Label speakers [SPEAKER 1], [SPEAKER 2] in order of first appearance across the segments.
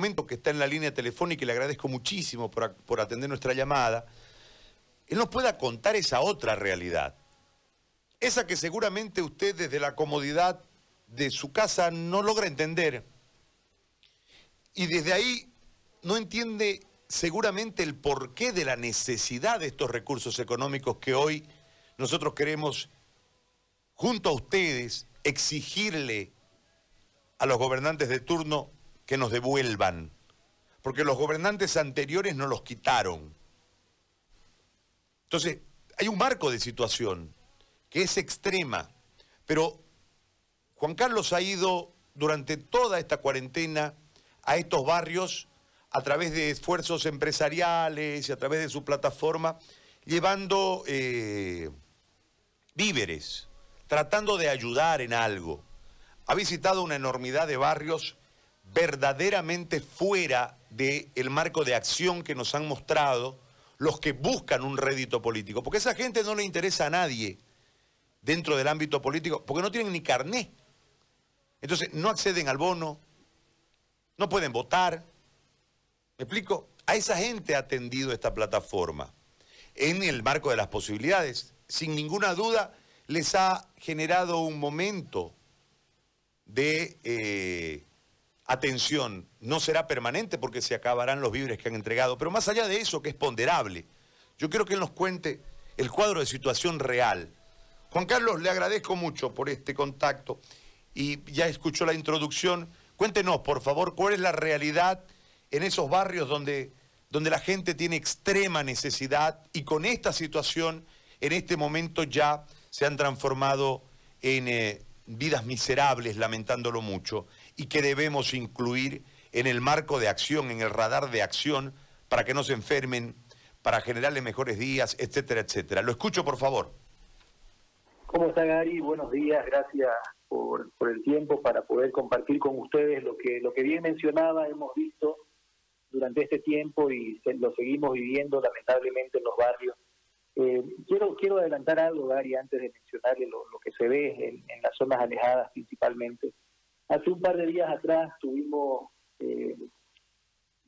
[SPEAKER 1] momento que está en la línea telefónica y le agradezco muchísimo por, por atender nuestra llamada, él nos pueda contar esa otra realidad. Esa que seguramente usted desde la comodidad de su casa no logra entender. Y desde ahí no entiende seguramente el porqué de la necesidad de estos recursos económicos que hoy nosotros queremos, junto a ustedes, exigirle a los gobernantes de turno que nos devuelvan, porque los gobernantes anteriores nos los quitaron. Entonces, hay un marco de situación que es extrema, pero Juan Carlos ha ido durante toda esta cuarentena a estos barrios a través de esfuerzos empresariales y a través de su plataforma, llevando eh, víveres, tratando de ayudar en algo. Ha visitado una enormidad de barrios verdaderamente fuera del marco de acción que nos han mostrado los que buscan un rédito político, porque esa gente no le interesa a nadie dentro del ámbito político, porque no tienen ni carné. Entonces no acceden al bono, no pueden votar, ¿Me explico? A esa gente ha atendido esta plataforma en el marco de las posibilidades. Sin ninguna duda, les ha generado un momento de eh, atención. No será permanente porque se acabarán los víveres que han entregado, pero más allá de eso, que es ponderable, yo quiero que él nos cuente el cuadro de situación real. Juan Carlos, le agradezco mucho por este contacto y ya escuchó la introducción. Cuéntenos, por favor, cuál es la realidad en esos barrios donde, donde la gente tiene extrema necesidad y con esta situación en este momento ya se han transformado en eh, vidas miserables, lamentándolo mucho, y que debemos incluir en el marco de acción, en el radar de acción, para que no se enfermen, para generarles mejores días, etcétera, etcétera. Lo escucho, por favor.
[SPEAKER 2] ¿Cómo está Gary? Buenos días, gracias por, el tiempo para poder compartir con ustedes lo que, lo que bien mencionaba, hemos visto durante este tiempo y lo seguimos viviendo lamentablemente en los barrios. Eh, quiero quiero adelantar algo, Gary, antes de mencionarle lo, que se ve en, las zonas alejadas principalmente. Hace un par de días atrás tuvimos, eh,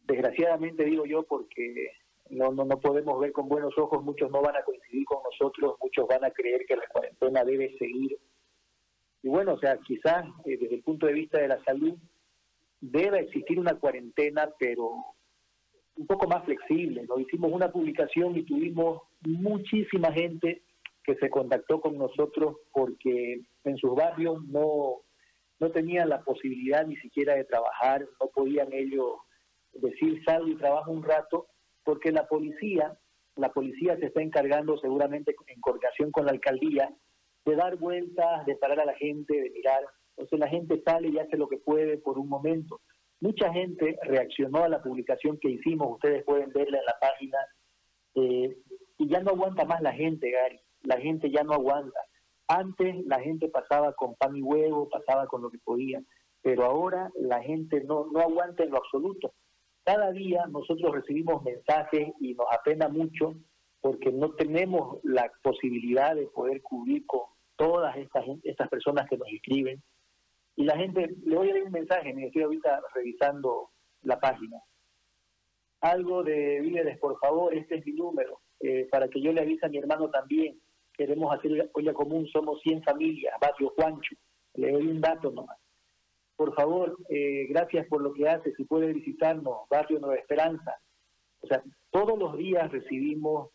[SPEAKER 2] desgraciadamente digo yo, porque no, no, no podemos ver con buenos ojos, muchos no van a coincidir con nosotros, muchos van a creer que la cuarentena debe seguir. Y bueno, o sea, quizás eh, desde el punto de vista de la salud, debe existir una cuarentena, pero un poco más flexible. Nos hicimos una publicación y tuvimos muchísima gente que se contactó con nosotros porque en sus barrios no, no tenían la posibilidad ni siquiera de trabajar, no podían ellos decir salgo y trabajo un rato, porque la policía, la policía se está encargando seguramente en coordinación con la alcaldía de dar vueltas, de parar a la gente, de mirar entonces la gente sale y hace lo que puede por un momento. Mucha gente reaccionó a la publicación que hicimos, ustedes pueden verla en la página, eh, y ya no aguanta más la gente, Gary. La gente ya no aguanta. Antes la gente pasaba con pan y huevo, pasaba con lo que podía, pero ahora la gente no, no aguanta en lo absoluto. Cada día nosotros recibimos mensajes y nos apena mucho porque no tenemos la posibilidad de poder cubrir con todas estas, estas personas que nos escriben y la gente, le voy a dar un mensaje, me estoy ahorita revisando la página. Algo de Víveres, por favor, este es mi número, eh, para que yo le avise a mi hermano también. Queremos hacer olla común, somos 100 familias, barrio Juancho. Le doy un dato nomás. Por favor, eh, gracias por lo que hace, si puede visitarnos, barrio Nueva Esperanza. O sea, todos los días recibimos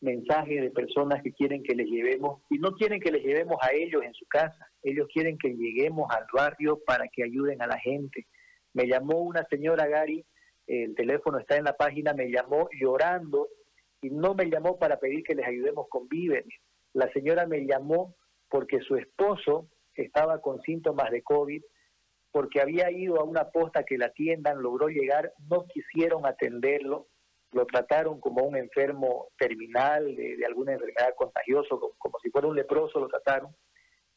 [SPEAKER 2] mensajes de personas que quieren que les llevemos, y no quieren que les llevemos a ellos en su casa, ellos quieren que lleguemos al barrio para que ayuden a la gente. Me llamó una señora Gary, el teléfono está en la página, me llamó llorando y no me llamó para pedir que les ayudemos con víveres. La señora me llamó porque su esposo estaba con síntomas de COVID, porque había ido a una posta que la atiendan, logró llegar, no quisieron atenderlo, lo trataron como un enfermo terminal de, alguna enfermedad contagiosa, como, si fuera un leproso, lo trataron,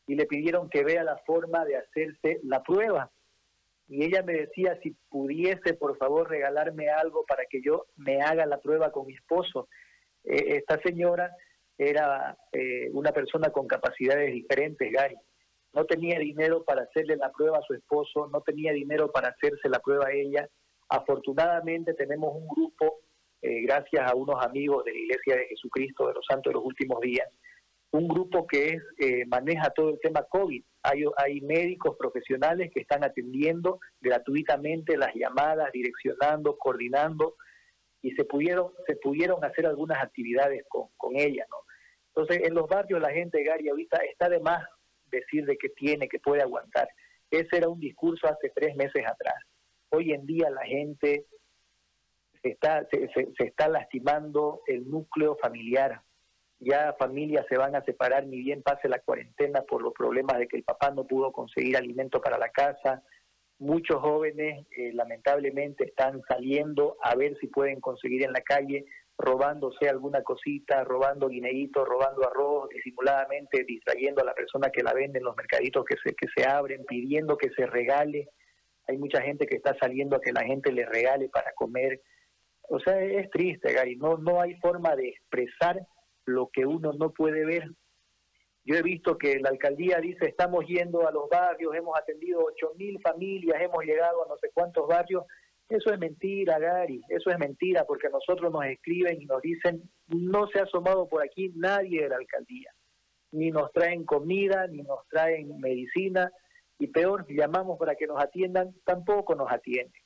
[SPEAKER 2] y le pidieron que vea la forma de hacerse la prueba. Y ella me decía si pudiese, por favor, regalarme algo para que yo me haga la prueba con mi esposo. Eh, esta señora era eh, una persona con capacidades diferentes, Gary. No tenía dinero para hacerle la prueba a su esposo, no tenía dinero para hacerse la prueba a ella, Afortunadamente tenemos un grupo, eh, gracias a unos amigos de la Iglesia de Jesucristo de los Santos de los Últimos Días, un grupo que es, eh, maneja todo el tema COVID. Hay, médicos profesionales que están atendiendo gratuitamente las llamadas, direccionando, coordinando, y se pudieron, se pudieron hacer algunas actividades con, con ella, ¿no? Entonces, en los barrios la gente, Gary, ahorita está de más decir de que tiene, que puede aguantar. Ese era un discurso hace tres meses atrás. Hoy en día la gente se está, se está lastimando el núcleo familiar, ya familias se van a separar ni bien pase la cuarentena por los problemas de que el papá no pudo conseguir alimento para la casa. Muchos jóvenes eh, lamentablemente están saliendo a ver si pueden conseguir en la calle, robándose alguna cosita, robando guineitos, robando arroz, disimuladamente distrayendo a la persona que la vende en los mercaditos que se, que se abren, pidiendo que se regale. Hay mucha gente que está saliendo a que la gente le regale para comer. O sea, es triste, Gary. No, no hay forma de expresar lo que uno no puede ver. Yo he visto que la alcaldía dice, estamos yendo a los barrios, hemos atendido ocho mil familias, hemos llegado a no sé cuántos barrios. Eso es mentira, Gary, eso es mentira, porque nosotros nos escriben y nos dicen, no se ha asomado por aquí nadie de la alcaldía. Ni nos traen comida, ni nos traen medicina, y peor, llamamos para que nos atiendan, tampoco nos atienden.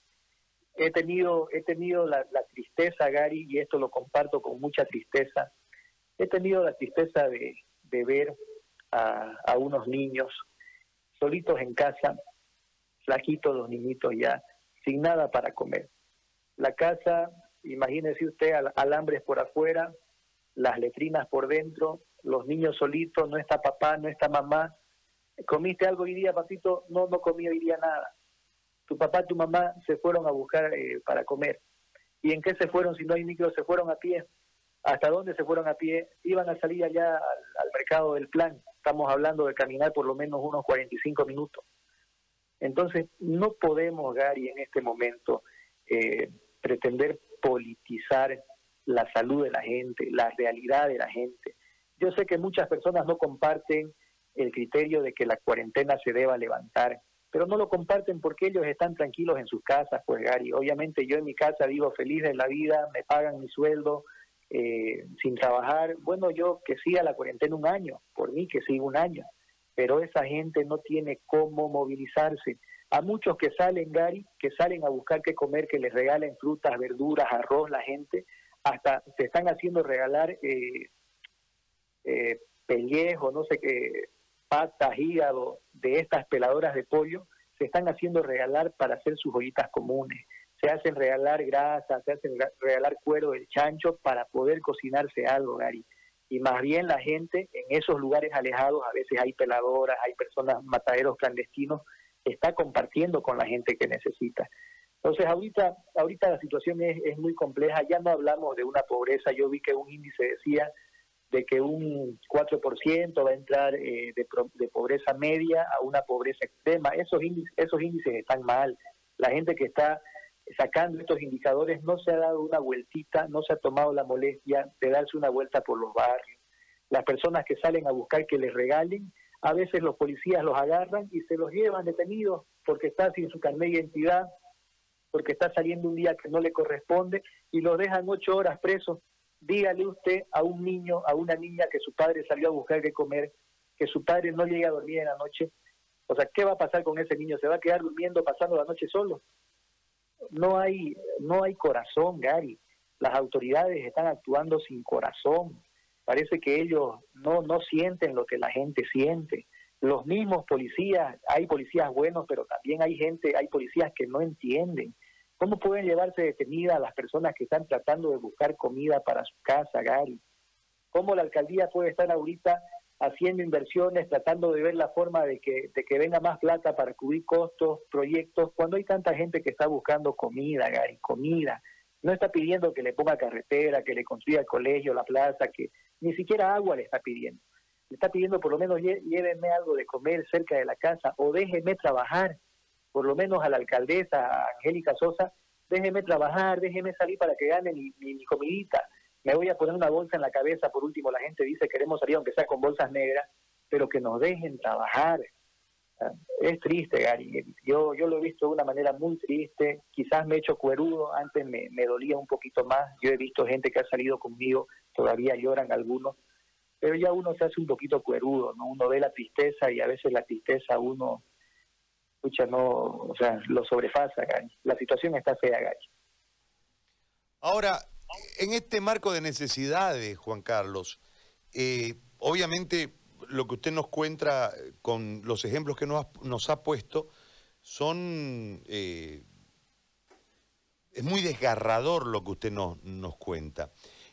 [SPEAKER 2] He tenido, he tenido la, la tristeza, Gary, y esto lo comparto con mucha tristeza, he tenido la tristeza de, ver a, unos niños solitos en casa, flaquitos los niñitos ya, sin nada para comer. La casa, imagínese usted, alambres por afuera, las letrinas por dentro, los niños solitos, no está papá, no está mamá. ¿Comiste algo hoy día, papito? No, no comí hoy día nada. Tu papá, tu mamá se fueron a buscar eh, para comer. ¿Y en qué se fueron si no hay micro? Se fueron a pie hasta dónde se fueron a pie, iban a salir allá al, mercado del plan. Estamos hablando de caminar por lo menos unos 45 minutos. Entonces, no podemos, Gary, en este momento eh, pretender politizar la salud de la gente, la realidad de la gente. Yo sé que muchas personas no comparten el criterio de que la cuarentena se deba levantar, pero no lo comparten porque ellos están tranquilos en sus casas, pues Gary. Obviamente yo en mi casa vivo feliz de la vida, me pagan mi sueldo, eh, sin trabajar, bueno, yo que siga la cuarentena un año, por mí que siga un año, pero esa gente no tiene cómo movilizarse. A muchos que salen, Gary, que salen a buscar qué comer, que les regalen frutas, verduras, arroz, la gente, hasta se están haciendo regalar eh, eh, pellejos, no sé qué, patas, hígado de estas peladoras de pollo, se están haciendo regalar para hacer sus ollitas comunes se hacen regalar grasa, se hacen regalar cuero del chancho para poder cocinarse algo, Gary. Y más bien la gente en esos lugares alejados, a veces hay peladoras, hay personas, mataderos clandestinos, está compartiendo con la gente que necesita. Entonces ahorita, ahorita la situación es, es muy compleja, ya no hablamos de una pobreza, yo vi que un índice decía de que un 4% va a entrar eh, de, de, pobreza media a una pobreza extrema. Esos índices, esos índices están mal. La gente que está sacando estos indicadores, no se ha dado una vueltita, no se ha tomado la molestia de darse una vuelta por los barrios. Las personas que salen a buscar que les regalen, a veces los policías los agarran y se los llevan detenidos porque está sin su carnet de identidad, porque está saliendo un día que no le corresponde y los dejan ocho horas presos. Dígale usted a un niño, a una niña que su padre salió a buscar qué comer, que su padre no llega a dormir en la noche. O sea, ¿qué va a pasar con ese niño? ¿Se va a quedar durmiendo, pasando la noche solo? No hay, no hay corazón, Gary. Las autoridades están actuando sin corazón. Parece que ellos no, no sienten lo que la gente siente. Los mismos policías, hay policías buenos, pero también hay gente, hay policías que no entienden. ¿Cómo pueden llevarse detenida a las personas que están tratando de buscar comida para su casa, Gary? ¿Cómo la alcaldía puede estar ahorita haciendo inversiones, tratando de ver la forma de que, de que venga más plata para cubrir costos, proyectos, cuando hay tanta gente que está buscando comida, Gary, comida. No está pidiendo que le ponga carretera, que le construya el colegio, la plaza, que ni siquiera agua le está pidiendo. Le está pidiendo por lo menos llévenme algo de comer cerca de la casa o déjeme trabajar, por lo menos a la alcaldesa, Angélica Sosa, déjeme trabajar, déjeme salir para que gane mi, mi comidita me voy a poner una bolsa en la cabeza, por último la gente dice queremos salir aunque sea con bolsas negras, pero que nos dejen trabajar. Es triste, Gary. Yo, yo lo he visto de una manera muy triste. Quizás me he hecho cuerudo, antes me, me dolía un poquito más. Yo he visto gente que ha salido conmigo, todavía lloran algunos, pero ya uno se hace un poquito cuerudo, ¿no? Uno ve la tristeza y a veces la tristeza uno, escucha, no, o sea, lo sobrepasa, Gary. La situación está fea, Gary.
[SPEAKER 1] Ahora, en este marco de necesidades, Juan Carlos, eh, obviamente lo que usted nos cuenta con los ejemplos que nos ha, puesto son... Eh, es muy desgarrador lo que usted nos, cuenta.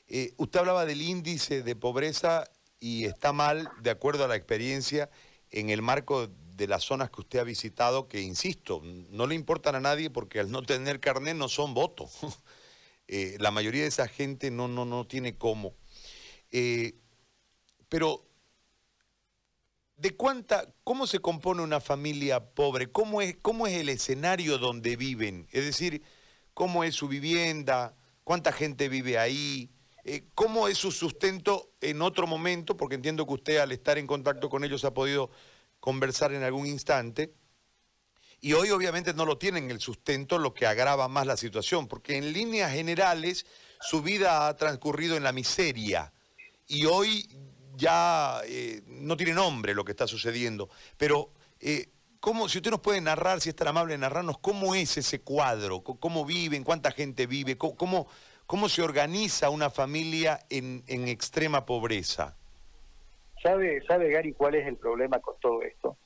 [SPEAKER 1] Eh, usted hablaba del índice de pobreza y está mal, de acuerdo a la experiencia, en el marco de las zonas que usted ha visitado, que insisto, no le importan a nadie porque al no tener carnet no son votos. la mayoría de esa gente no, no, no tiene cómo. pero ¿De cuánta, cómo se compone una familia pobre? ¿Cómo es, ¿Cómo es el escenario donde viven? Es decir, ¿cómo es su vivienda? ¿Cuánta gente vive ahí? Eh, ¿Cómo es su sustento en otro momento? Porque entiendo que usted al estar en contacto con ellos ha podido conversar en algún instante. Y hoy obviamente no lo tienen el sustento, lo que agrava más la situación, porque en líneas generales su vida ha transcurrido en la miseria. Y hoy ya eh, no tiene nombre lo que está sucediendo, pero eh, ¿cómo, si usted nos puede narrar, si es tan amable narrarnos, cómo es ese cuadro, cómo viven, cuánta gente vive, cómo, cómo se organiza una familia en, en extrema pobreza.
[SPEAKER 2] ¿Sabe, ¿Sabe, Gary, cuál es el problema con todo esto?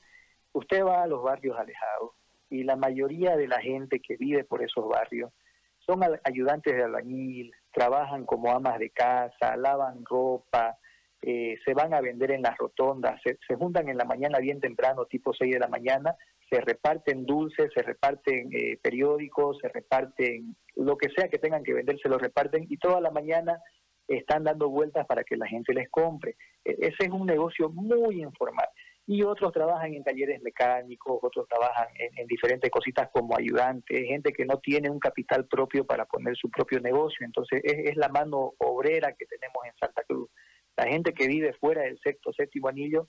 [SPEAKER 2] Usted va a los barrios alejados y la mayoría de la gente que vive por esos barrios son ayudantes de albañil, trabajan como amas de casa, lavan ropa, eh, se van a vender en las rotondas, se, juntan en la mañana bien temprano, tipo 6 de la mañana, se reparten dulces, se reparten eh, periódicos, se reparten lo que sea que tengan que vender, se lo reparten y toda la mañana están dando vueltas para que la gente les compre. E, ese es un negocio muy informal. Y otros trabajan en talleres mecánicos, otros trabajan en, diferentes cositas como ayudantes, gente que no tiene un capital propio para poner su propio negocio. Entonces es la mano obrera que tenemos en Santa Cruz la gente que vive fuera del sexto, séptimo anillo,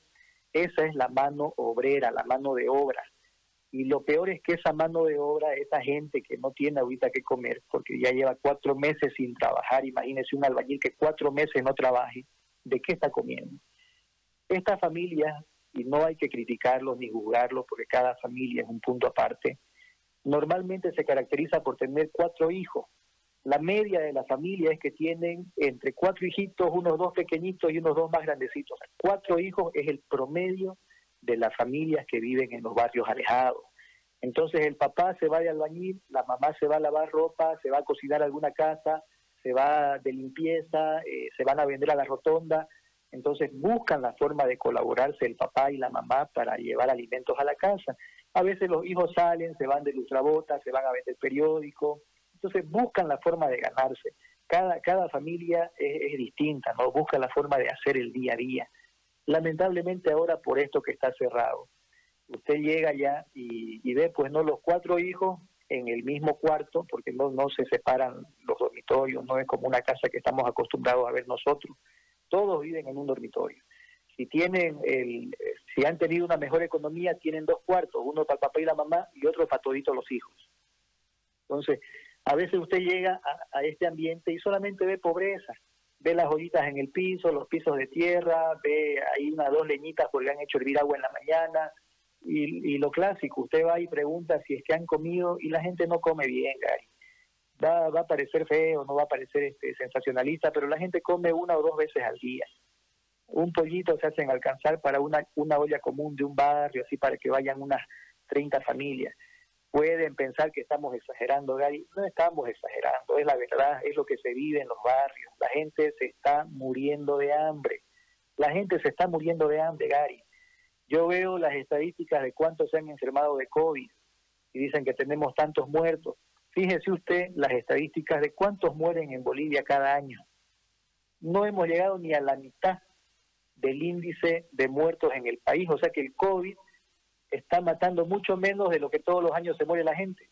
[SPEAKER 2] esa es la mano obrera, la mano de obra. Y lo peor es que esa mano de obra, esa gente que no tiene ahorita que comer, porque ya lleva cuatro meses sin trabajar, imagínese un albañil que cuatro meses no trabaje, ¿de qué está comiendo? Esta familia, y no hay que criticarlos ni juzgarlos, porque cada familia es un punto aparte, normalmente se caracteriza por tener cuatro hijos, la media de la familia es que tienen entre cuatro hijitos, unos dos pequeñitos y unos dos más grandecitos. Cuatro hijos es el promedio de las familias que viven en los barrios alejados. Entonces el papá se va de albañil, la mamá se va a lavar ropa, se va a cocinar alguna casa, se va de limpieza, eh, se van a vender a la rotonda. Entonces buscan la forma de colaborarse el papá y la mamá para llevar alimentos a la casa. A veces los hijos salen, se van de lustrabota, se van a vender periódicos, entonces buscan la forma de ganarse. Cada, cada familia es, distinta, ¿no? Busca la forma de hacer el día a día. Lamentablemente ahora por esto que está cerrado, usted llega ya y, ve pues no los cuatro hijos en el mismo cuarto, porque no, no se separan los dormitorios, no es como una casa que estamos acostumbrados a ver nosotros. Todos viven en un dormitorio. Si tienen el, si han tenido una mejor economía, tienen dos cuartos, uno para el papá y la mamá y otro para toditos los hijos. Entonces, a veces usted llega a, este ambiente y solamente ve pobreza, ve las ollitas en el piso, los pisos de tierra, ve ahí unas dos leñitas porque han hecho hervir agua en la mañana, y, lo clásico, usted va y pregunta si es que han comido y la gente no come bien, Gary. Va, va a parecer feo, no va a parecer este, sensacionalista, pero la gente come una o dos veces al día. Un pollito se hacen alcanzar para una, una olla común de un barrio, así para que vayan unas 30 familias pueden pensar que estamos exagerando, Gary. No estamos exagerando, es la verdad, es lo que se vive en los barrios. La gente se está muriendo de hambre. La gente se está muriendo de hambre, Gary. Yo veo las estadísticas de cuántos se han enfermado de COVID y dicen que tenemos tantos muertos. Fíjese usted las estadísticas de cuántos mueren en Bolivia cada año. No hemos llegado ni a la mitad del índice de muertos en el país, o sea que el COVID está matando mucho menos de lo que todos los años se muere la gente.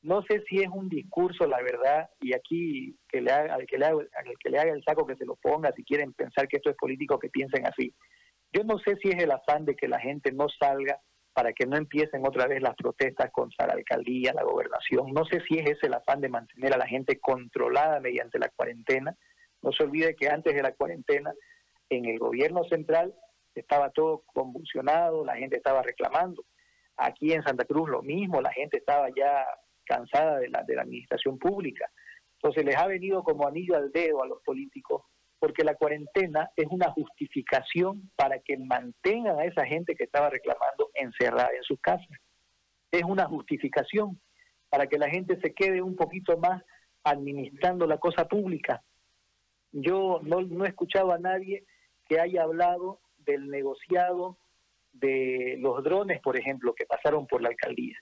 [SPEAKER 2] No sé si es un discurso, la verdad, y aquí que le haga, al, que le haga, que le haga el saco que se lo ponga, si quieren pensar que esto es político, que piensen así. Yo no sé si es el afán de que la gente no salga para que no empiecen otra vez las protestas contra la alcaldía, la gobernación. No sé si es ese el afán de mantener a la gente controlada mediante la cuarentena. No se olvide que antes de la cuarentena, en el gobierno central estaba todo convulsionado, la gente estaba reclamando. Aquí en Santa Cruz lo mismo, la gente estaba ya cansada de la, de la administración pública. Entonces les ha venido como anillo al dedo a los políticos porque la cuarentena es una justificación para que mantengan a esa gente que estaba reclamando encerrada en sus casas. Es una justificación para que la gente se quede un poquito más administrando la cosa pública. Yo no, he escuchado a nadie que haya hablado del negociado de los drones, por ejemplo, que pasaron por la alcaldía.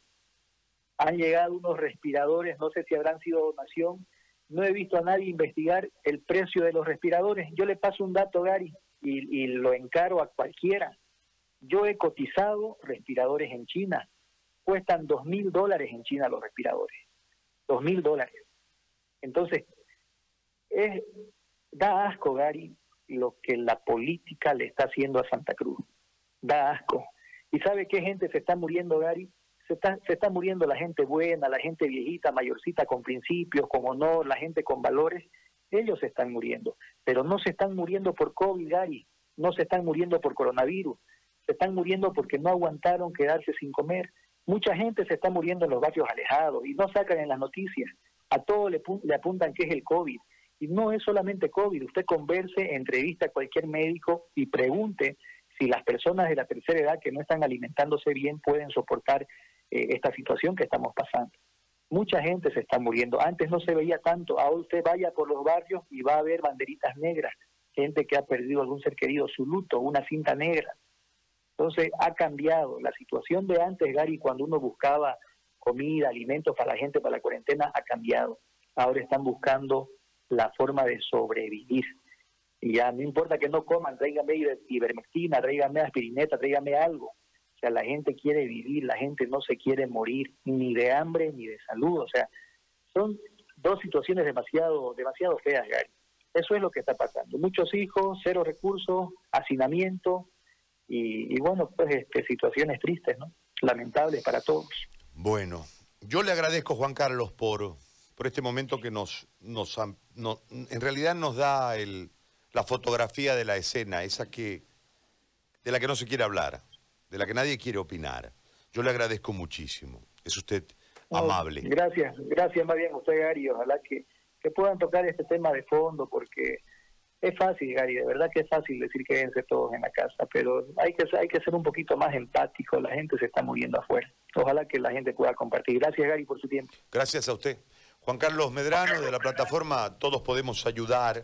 [SPEAKER 2] Han llegado unos respiradores, no sé si habrán sido donación, no he visto a nadie investigar el precio de los respiradores. Yo le paso un dato, Gary, y, lo encaro a cualquiera. Yo he cotizado respiradores en China. Cuestan dos mil dólares en China los respiradores. Dos mil dólares. Entonces, es, da asco, Gary, lo que la política le está haciendo a Santa Cruz. Da asco. ¿Y sabe qué gente se está muriendo, Gary? Se está, se está muriendo la gente buena, la gente viejita, mayorcita, con principios, con honor, la gente con valores, ellos se están muriendo, pero no se están muriendo por COVID, Gary, no se están muriendo por coronavirus, se están muriendo porque no aguantaron quedarse sin comer. Mucha gente se está muriendo en los barrios alejados y no sacan en las noticias. A todo le, le apuntan que es el COVID. Y no es solamente COVID. Usted converse, entrevista a cualquier médico y pregunte si las personas de la tercera edad que no están alimentándose bien pueden soportar eh, esta situación que estamos pasando. Mucha gente se está muriendo. Antes no se veía tanto. Ahora usted vaya por los barrios y va a ver banderitas negras. Gente que ha perdido algún ser querido, su luto, una cinta negra. Entonces ha cambiado. La situación de antes, Gary, cuando uno buscaba comida, alimentos para la gente para la cuarentena, ha cambiado. Ahora están buscando la forma de sobrevivir. Y ya no importa que no coman, tráigame ivermectina, tráigame aspirineta, tráigame algo sea, la gente quiere vivir, la gente no se quiere morir ni de hambre ni de salud. O sea, son dos situaciones demasiado, demasiado feas, Gary. Eso es lo que está pasando. Muchos hijos, cero recursos, hacinamiento y, bueno, pues este, situaciones tristes, ¿no? Lamentables para todos.
[SPEAKER 1] Bueno, yo le agradezco, Juan Carlos, por, por este momento que nos, nos, en realidad nos da el, la fotografía de la escena, esa que de la que no se quiere hablar de la que nadie quiere opinar. Yo le agradezco muchísimo. Es usted amable.
[SPEAKER 2] Gracias, gracias más bien a usted, Gary. Ojalá que, que puedan tocar este tema de fondo, porque es fácil, Gary, de verdad que es fácil decir que quédense todos en la casa, pero hay que, hay que ser un poquito más empático. La gente se está muriendo afuera. Ojalá que la gente pueda compartir. Gracias, Gary, por su tiempo.
[SPEAKER 1] Gracias a usted. Juan Carlos Medrano, de la plataforma Todos Podemos Ayudar.